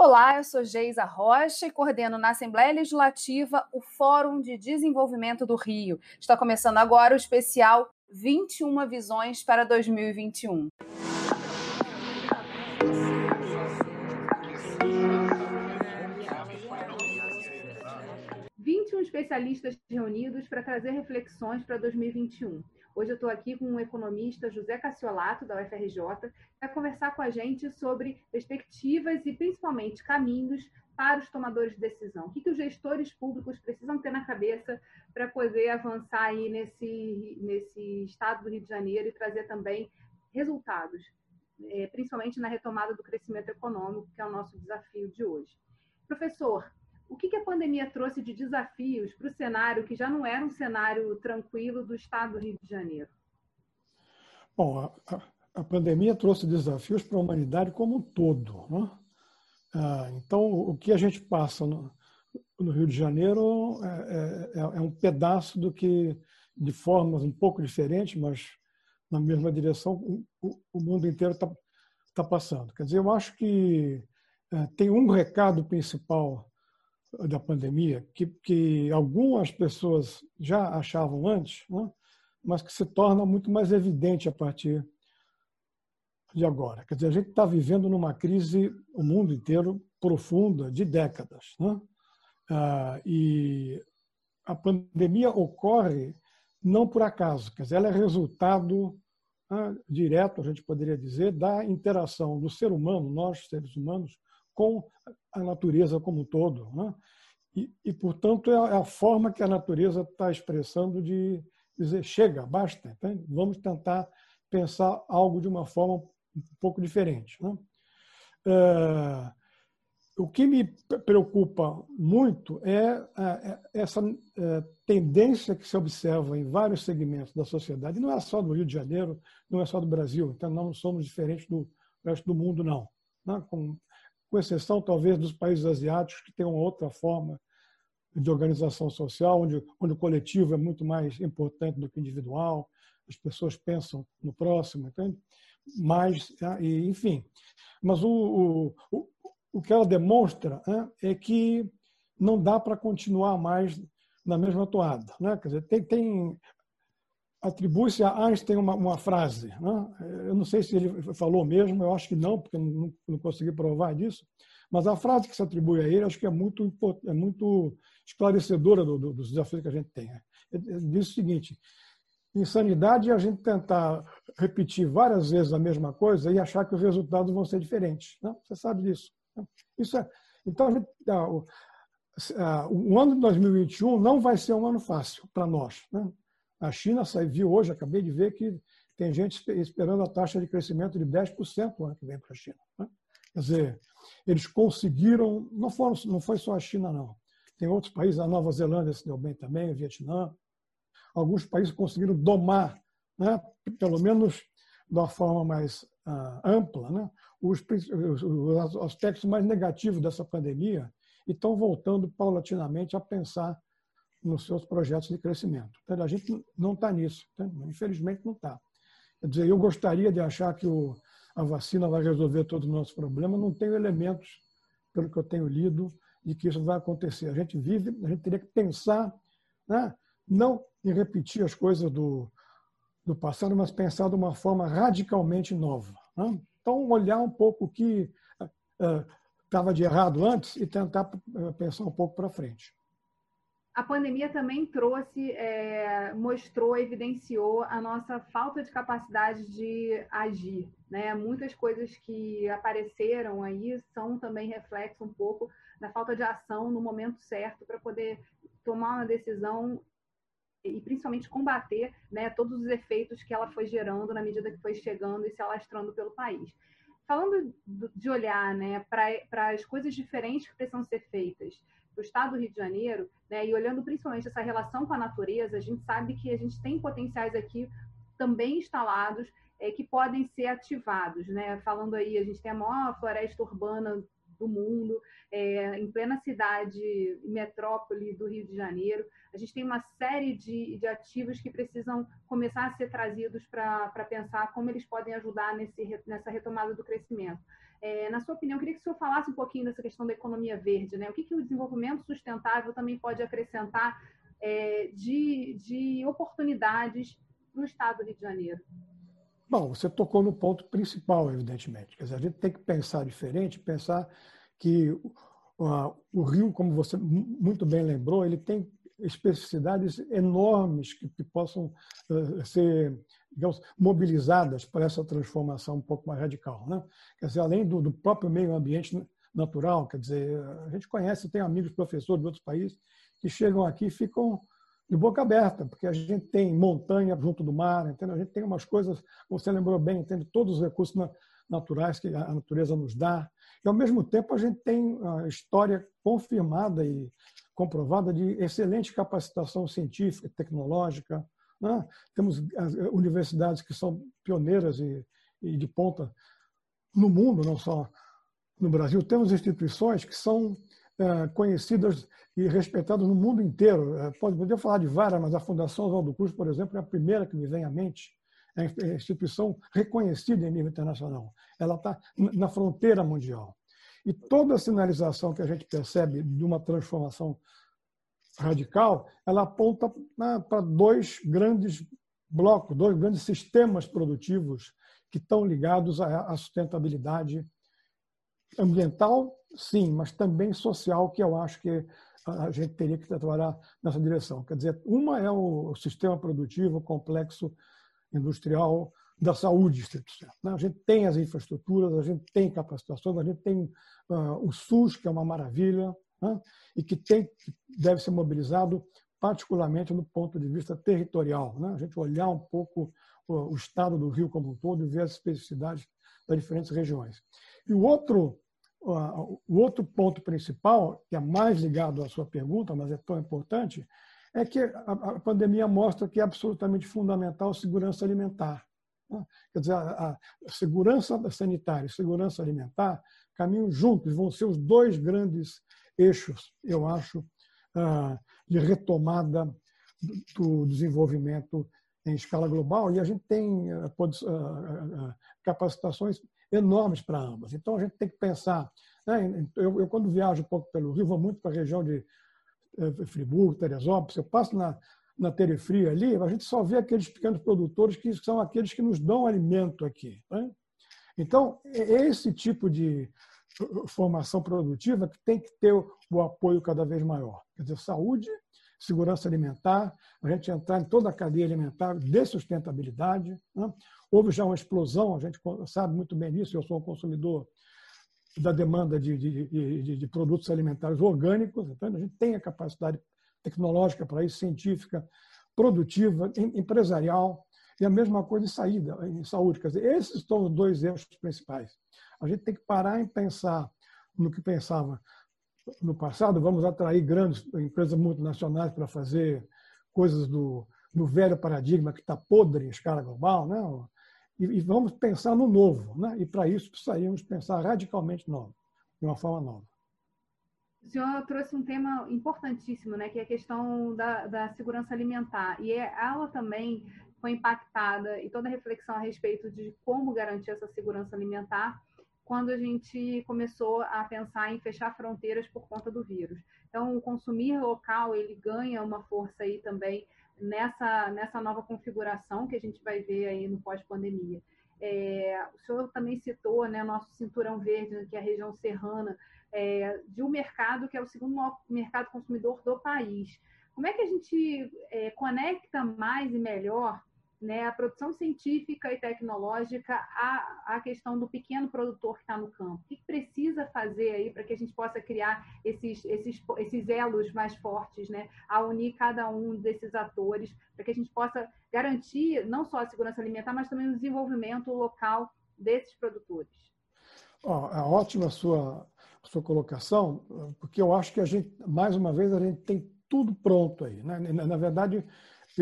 Olá, eu sou Geisa Rocha e coordeno na Assembleia Legislativa o Fórum de Desenvolvimento do Rio. Está começando agora o especial 21 Visões para 2021. 21 especialistas reunidos para trazer reflexões para 2021. Hoje eu estou aqui com o economista José Cassiolato, da UFRJ, para conversar com a gente sobre perspectivas e principalmente caminhos para os tomadores de decisão. O que, que os gestores públicos precisam ter na cabeça para poder avançar aí nesse, nesse estado do Rio de Janeiro e trazer também resultados, é, principalmente na retomada do crescimento econômico, que é o nosso desafio de hoje. Professor, o que, a pandemia trouxe de desafios para o cenário que já não era um cenário tranquilo do estado do Rio de Janeiro? Bom, a, a pandemia trouxe desafios para a humanidade como um todo. Né? Ah, então, o que a gente passa no, no Rio de Janeiro é, é, é, um pedaço do que, de formas um pouco diferentes, mas na mesma direção, o, o mundo inteiro está tá passando. Quer dizer, eu acho que é, tem um recado principal da pandemia, que, que algumas pessoas já achavam antes, né? mas que se torna muito mais evidente a partir de agora. Quer dizer, a gente está vivendo numa crise, o mundo inteiro, profunda, de décadas. Né? Ah, e a pandemia ocorre não por acaso, quer dizer, ela é resultado ah, direto, a gente poderia dizer, da interação do ser humano, nós, seres humanos, com a natureza como um todo. Né? E, e, portanto, é a forma que a natureza está expressando de dizer: chega, basta, então, vamos tentar pensar algo de uma forma um pouco diferente. Né? É, o que me preocupa muito é, é essa é, tendência que se observa em vários segmentos da sociedade, não é só do Rio de Janeiro, não é só do Brasil, então não somos diferentes do resto do mundo, não. Né? Com exceção talvez dos países asiáticos que têm uma outra forma de organização social, onde, onde o coletivo é muito mais importante do que o individual, as pessoas pensam no próximo, entende? Mas, ah, enfim. Mas o, o, o que ela demonstra né, é que não dá para continuar mais na mesma toada. Né? Quer dizer, tem, tem atribui-se a Einstein uma, uma frase. Né? Eu não sei se ele falou mesmo, eu acho que não, porque não, não consegui provar disso. Mas a frase que se atribui a ele, acho que é muito, é muito esclarecedora do, do, dos desafios que a gente tem. Ele diz o seguinte: insanidade é a gente tentar repetir várias vezes a mesma coisa e achar que os resultados vão ser diferentes. Né? Você sabe disso. Né? Isso é, então, gente, o, o ano de 2021 não vai ser um ano fácil para nós. Né? A China viu hoje, acabei de ver que tem gente esperando a taxa de crescimento de 10% no ano que vem para a China. Né? Quer dizer, eles conseguiram, não, foram, não foi só a China, não. Tem outros países, a Nova Zelândia se deu bem também, o Vietnã. Alguns países conseguiram domar, né, pelo menos de uma forma mais uh, ampla, né, os, os, os aspectos mais negativos dessa pandemia e estão voltando paulatinamente a pensar nos seus projetos de crescimento. A gente não está nisso, infelizmente não está. Quer dizer, eu gostaria de achar que o, a vacina vai resolver todos os nossos problemas, não tenho elementos, pelo que eu tenho lido, de que isso vai acontecer. A gente vive, a gente teria que pensar, né? não em repetir as coisas do, do passado, mas pensar de uma forma radicalmente nova. Né? Então, olhar um pouco o que estava uh, de errado antes e tentar uh, pensar um pouco para frente a pandemia também trouxe, é, mostrou, evidenciou a nossa falta de capacidade de agir. Né? Muitas coisas que apareceram aí são também reflexo um pouco da falta de ação no momento certo para poder tomar uma decisão e principalmente combater né, todos os efeitos que ela foi gerando na medida que foi chegando e se alastrando pelo país. Falando de olhar né, para as coisas diferentes que precisam ser feitas, para o estado do Rio de Janeiro, né, e olhando principalmente essa relação com a natureza, a gente sabe que a gente tem potenciais aqui também instalados é, que podem ser ativados. Né? Falando aí, a gente tem a maior floresta urbana do mundo, é, em plena cidade, metrópole do Rio de Janeiro. A gente tem uma série de, de ativos que precisam começar a ser trazidos para pensar como eles podem ajudar nesse, nessa retomada do crescimento. É, na sua opinião, queria que o senhor falasse um pouquinho dessa questão da economia verde, né? O que, que o desenvolvimento sustentável também pode acrescentar é, de, de oportunidades no estado do Rio de Janeiro? Bom, você tocou no ponto principal, evidentemente. Quer dizer, a gente tem que pensar diferente, pensar que uh, o Rio, como você muito bem lembrou, ele tem especificidades enormes que, que possam uh, ser digamos, mobilizadas para essa transformação um pouco mais radical. Né? Quer dizer, além do, do, próprio meio ambiente natural, quer dizer, a gente conhece, tem amigos professores de outros países que chegam aqui e ficam de boca aberta, porque a gente tem montanha junto do mar, entendeu? a gente tem umas coisas, você lembrou bem, entende? todos os recursos naturais que a natureza nos dá, e ao mesmo tempo a gente tem a história confirmada e comprovada de excelente capacitação científica, tecnológica, né? Temos universidades que são pioneiras e, e de ponta no mundo, não só no Brasil. Temos instituições que são é, conhecidas e respeitadas no mundo inteiro. É, pode, poder falar de várias, mas a Fundação Oswaldo Cruz, por exemplo, é a primeira que me vem à mente. É a instituição reconhecida em nível internacional. Ela está na fronteira mundial. E toda a sinalização que a gente percebe de uma transformação radical, ela aponta né, para dois grandes blocos, dois grandes sistemas produtivos que estão ligados à sustentabilidade ambiental, sim, mas também social, que eu acho que a gente teria que trabalhar nessa direção. Quer dizer, uma é o sistema produtivo complexo industrial da saúde institucional. Né? A gente tem as infraestruturas, a gente tem capacitações, a gente tem uh, o SUS, que é uma maravilha, né? e que, tem, que deve ser mobilizado particularmente no ponto de vista territorial. Né? A gente olhar um pouco o, o estado do Rio como um todo e ver as especificidades das diferentes regiões. E o outro, uh, o outro ponto principal, que é mais ligado à sua pergunta, mas é tão importante, é que a, a pandemia mostra que é absolutamente fundamental segurança alimentar. Né? Quer dizer, a, a segurança sanitária e segurança alimentar caminham juntos, vão ser os dois grandes eixos, eu acho, ah, de retomada do desenvolvimento em escala global e a gente tem ah, ah, capacitações enormes para ambas. Então a gente tem que pensar. Né? Eu, eu, quando viajo um pouco pelo Rio, vou muito para a região de eh, Friburgo, Teresópolis, eu passo na, na Terefria ali, a gente só vê aqueles pequenos produtores que são aqueles que nos dão alimento aqui. Né? Então, esse tipo de formação produtiva que tem que ter o apoio cada vez maior. Quer dizer, saúde, segurança alimentar, a gente entrar em toda a cadeia alimentar de sustentabilidade. Né? Houve já uma explosão, a gente sabe muito bem disso, eu sou um consumidor da demanda de, de, de, de produtos alimentares orgânicos, então a gente tem a capacidade tecnológica para isso, científica, produtiva, empresarial, e a mesma coisa em saída, em saúde. Quer dizer, esses são os dois eixos principais. A gente tem que parar em pensar no que pensava no passado, vamos atrair grandes empresas multinacionais para fazer coisas do, do velho paradigma que está podre em escala global, né? E, e, vamos pensar no novo, né? E para isso precisaríamos pensar radicalmente novo, de uma forma nova. O senhor trouxe um tema importantíssimo, né? Que é a questão da, da segurança alimentar e é, ela também foi impactada e toda a reflexão a respeito de como garantir essa segurança alimentar quando a gente começou a pensar em fechar fronteiras por conta do vírus. Então, o consumir local ele ganha uma força aí também nessa nessa nova configuração que a gente vai ver aí no pós-pandemia. É, o senhor também citou, né, nosso cinturão verde, que é a região serrana, é, de um mercado que é o segundo maior mercado consumidor do país. Como é que a gente é, conecta mais e melhor né, a produção científica e tecnológica à, à questão do pequeno produtor que está no campo? O que precisa fazer aí para que a gente possa criar esses, esses, esses elos mais fortes, né, a unir cada um desses atores, para que a gente possa garantir não só a segurança alimentar, mas também o desenvolvimento local desses produtores? Oh, é ótima sua, sua colocação, porque eu acho que a gente, mais uma vez, a gente tem tudo pronto aí. Né? Na verdade,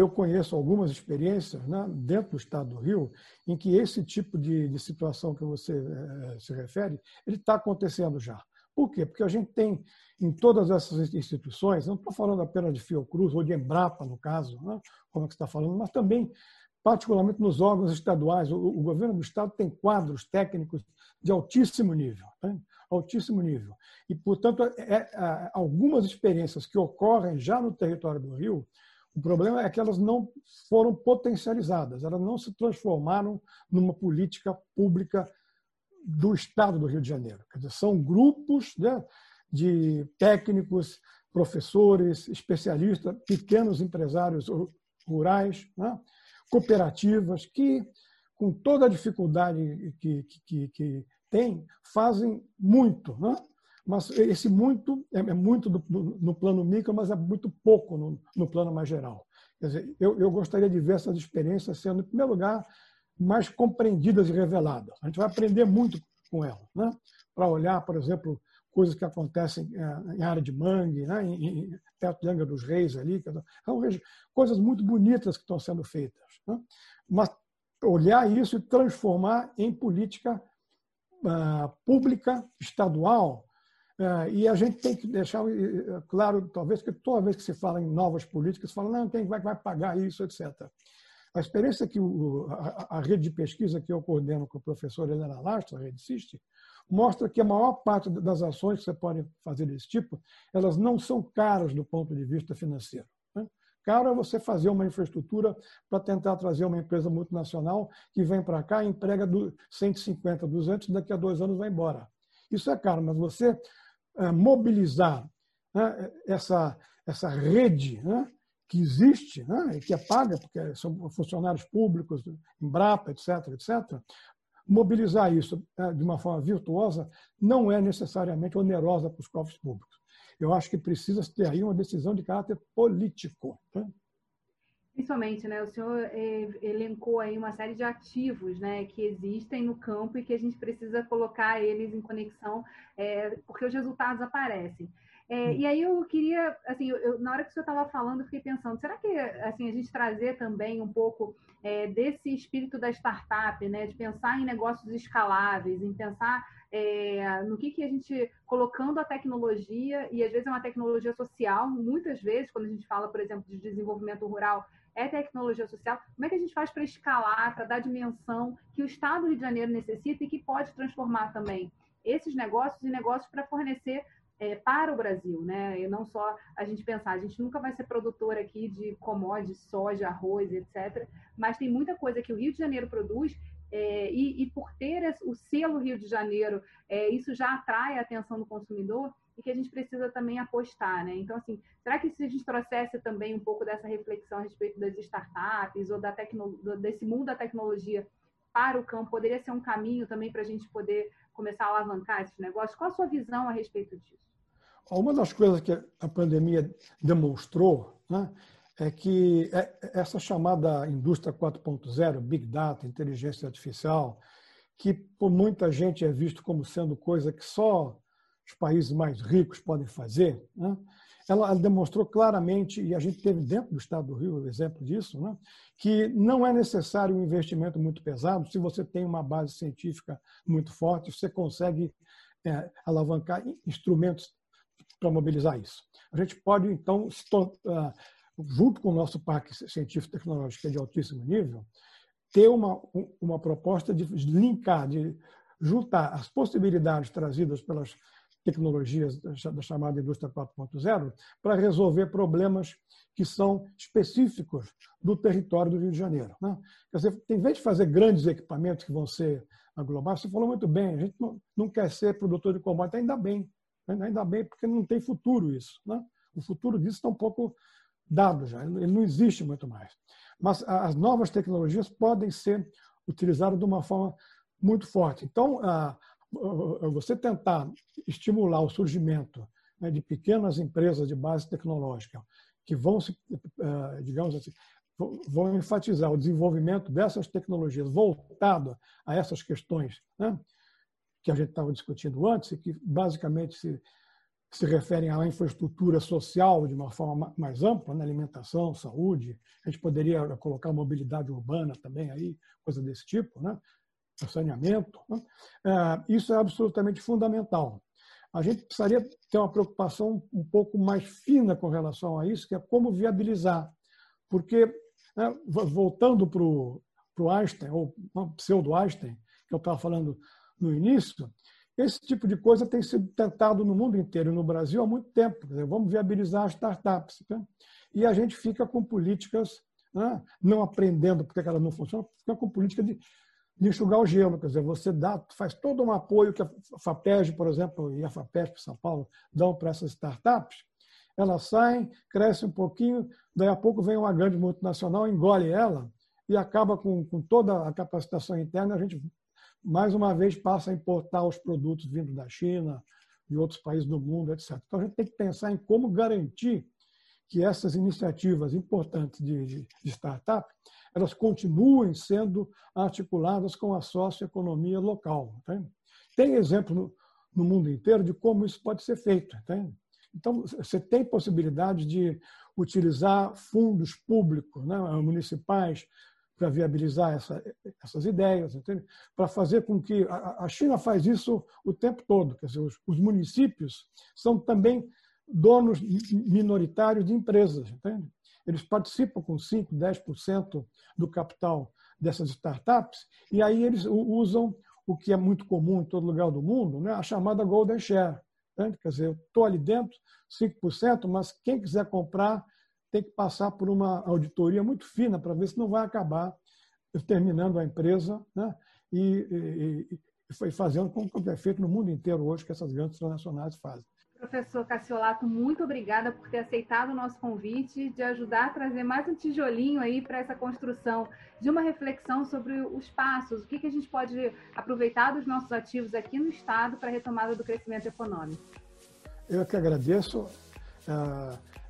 eu conheço algumas experiências né, dentro do Estado do Rio em que esse tipo de, de situação que você é, se refere, ele está acontecendo já. Por quê? Porque a gente tem em todas essas instituições, não estou falando apenas de Fiocruz ou de Embrapa, no caso, né, como é que está falando, mas também, particularmente nos órgãos estaduais, o, o governo do Estado tem quadros técnicos de altíssimo nível. Né? Altíssimo nível. E, portanto, é, é, algumas experiências que ocorrem já no território do Rio, o problema é que elas não foram potencializadas, elas não se transformaram numa política pública do Estado do Rio de Janeiro. Quer dizer, são grupos né, de técnicos, professores, especialistas, pequenos empresários rurais, né, cooperativas, que, com toda a dificuldade que, que, que tem, fazem muito. Né? Mas esse muito é, é muito do, no plano micro, mas é muito pouco no, no plano mais geral. Quer dizer, eu, eu gostaria de ver essas experiências sendo, em primeiro lugar, mais compreendidas e reveladas. A gente vai aprender muito com elas, né? para olhar, por exemplo, coisas que acontecem é, em área de mangue, né? em, em, perto de Angra dos Reis, ali, são coisas muito bonitas que estão sendo feitas. Né? Mas olhar isso e transformar em política uh, pública, estadual, e a gente tem que deixar claro, talvez, que toda vez que se fala em novas políticas, se fala, não, quem vai, vai pagar isso, etc. A experiência que o, a, a, rede de pesquisa que eu coordeno com o professor Helena Lastro, a rede CIST, mostra que a maior parte das ações que você pode fazer desse tipo, elas não são caras do ponto de vista financeiro. Né? Caro é você fazer uma infraestrutura para tentar trazer uma empresa multinacional que vem para cá emprega 150, 200, daqui a dois anos vai embora. Isso é caro, mas você eh, mobilizar né, essa, essa rede né, que existe né, e que é paga, porque são funcionários públicos, Embrapa, etc., etc., mobilizar isso de uma forma virtuosa não é necessariamente onerosa para os cofres públicos. Eu acho que precisa ter aí uma decisão de caráter político. Né? Principalmente, né? O senhor eh, elencou aí uma série de ativos, né, que existem no campo e que a gente precisa colocar eles em conexão, é, porque os resultados aparecem. É, e aí eu queria, assim, eu, na hora que o senhor estava falando, eu fiquei pensando, será que assim a gente trazer também um pouco é, desse espírito da startup, né, de pensar em negócios escaláveis, em pensar é, no que, que a gente colocando a tecnologia e às vezes é uma tecnologia social, muitas vezes quando a gente fala, por exemplo, de desenvolvimento rural, é tecnologia social. Como é que a gente faz para escalar, para dar dimensão que o Estado do Rio de Janeiro necessita e que pode transformar também esses negócios em negócios para fornecer é, para o Brasil, né? E não só a gente pensar, a gente nunca vai ser produtor aqui de commodities, soja, arroz, etc. Mas tem muita coisa que o Rio de Janeiro produz é, e, e, por ter o selo Rio de Janeiro, é, isso já atrai a atenção do consumidor e que a gente precisa também apostar, né? Então, assim, será que se a gente trouxesse também um pouco dessa reflexão a respeito das startups ou da desse mundo da tecnologia para o campo, poderia ser um caminho também para a gente poder começar a alavancar esses negócios? Qual a sua visão a respeito disso? Uma das coisas que a pandemia demonstrou né, é que é, essa chamada indústria 4.0, Big Data, inteligência artificial, que por muita gente é visto como sendo coisa que só os países mais ricos podem fazer, né? ela demonstrou claramente, e a gente teve dentro do Estado do Rio o exemplo disso, né? que não é necessário um investimento muito pesado. Se você tem uma base científica muito forte, você consegue é, alavancar instrumentos para mobilizar isso. A gente pode, então, ah, junto com o nosso parque científico tecnológico, que é de altíssimo nível, ter uma, uma proposta de linkar, de juntar as possibilidades trazidas pelas tecnologias da chamada indústria 4.0 para resolver problemas que são específicos do território do Rio de Janeiro. Né? Quer dizer, em vez de fazer grandes equipamentos que vão ser globais, você falou muito bem, a gente não, não quer ser produtor de commodities, ainda bem, né? ainda bem, porque não tem futuro isso. Né? O futuro disso está um pouco dado já, ele não existe muito mais. Mas as novas tecnologias podem ser utilizadas de uma forma muito forte. Então, você tentar estimular o surgimento né, de pequenas empresas de base tecnológica que vão, se, eh, digamos assim, vão enfatizar o desenvolvimento dessas tecnologias voltado a essas questões né, que a gente estava discutindo antes e que basicamente se, se referem à infraestrutura social de uma forma mais ampla, né, alimentação, saúde. A gente poderia colocar mobilidade urbana também aí, coisa desse tipo, né? saneamento. Né? É, isso é absolutamente fundamental. A gente precisaria ter uma preocupação um pouco mais fina com relação a isso, que é como viabilizar. Porque, né, voltando para o Einstein, ou pseudo-Einstein, que eu estava falando no início, esse tipo de coisa tem sido tentado no mundo inteiro, no Brasil, há muito tempo. Dizer, vamos viabilizar as startups. Né? E a gente fica com políticas, né? não aprendendo porque elas não funcionam, fica com política de, de enxugar o gelo. Quer dizer, você dá, faz todo um apoio que a FAPESG, por exemplo, e a FAPESP São Paulo dão para essas startups, elas saem, crescem um pouquinho, daí a pouco vem uma grande multinacional, engole ela e acaba com, com toda a capacitação interna, a gente mais uma vez passa a importar os produtos vindos da China, de outros países do mundo, etc. Então a gente tem que pensar em como garantir que essas iniciativas importantes de, de, de startup elas continuem sendo articuladas com a socioeconomia local. Entende? Tem exemplo no, no, mundo inteiro de como isso pode ser feito. Entende? Então, você tem possibilidade de utilizar fundos públicos, né, municipais, para viabilizar essa, essas ideias, para fazer com que a, a, China faz isso o tempo todo, quer dizer, os, os municípios são também donos minoritários de empresas, entende? Eles participam com 5, 10% do capital dessas startups e aí eles usam o que é muito comum em todo lugar do mundo, né? a chamada golden share. Entende? Quer dizer, eu estou ali dentro, 5%, mas quem quiser comprar tem que passar por uma auditoria muito fina para ver se não vai acabar terminando a empresa né? e, e, e fazendo como é feito no mundo inteiro hoje que essas grandes transnacionais fazem. Professor Cassiolato, muito obrigada por ter aceitado o nosso convite de ajudar a trazer mais um tijolinho aí para essa construção de uma reflexão sobre os passos, o que, que a gente pode aproveitar dos nossos ativos aqui no Estado para a retomada do crescimento econômico. Eu que agradeço. Uh,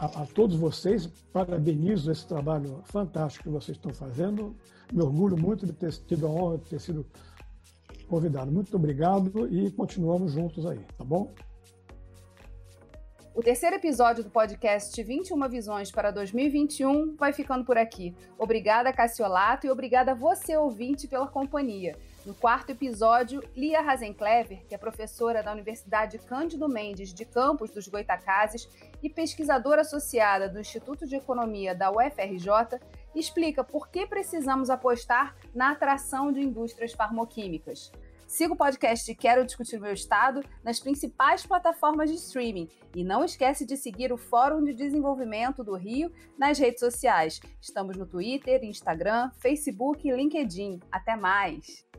a, a, todos vocês, parabenizo esse trabalho fantástico que vocês estão fazendo. Me orgulho muito de ter tido a honra de ter sido convidado. Muito obrigado e continuamos juntos aí, tá bom? O terceiro episódio do podcast 21 Visões para 2021 vai ficando por aqui. Obrigada, Cassiolato, e obrigada a você, ouvinte, pela companhia. No quarto episódio, Lia Razenclever, que é professora da Universidade Cândido Mendes de Campos dos Goitacazes e pesquisadora associada do Instituto de Economia da UFRJ, explica por que precisamos apostar na atração de indústrias farmoquímicas. Siga o podcast Quero Discutir Meu Estado nas principais plataformas de streaming e não esquece de seguir o Fórum de Desenvolvimento do Rio nas redes sociais. Estamos no Twitter, Instagram, Facebook e LinkedIn. Até mais!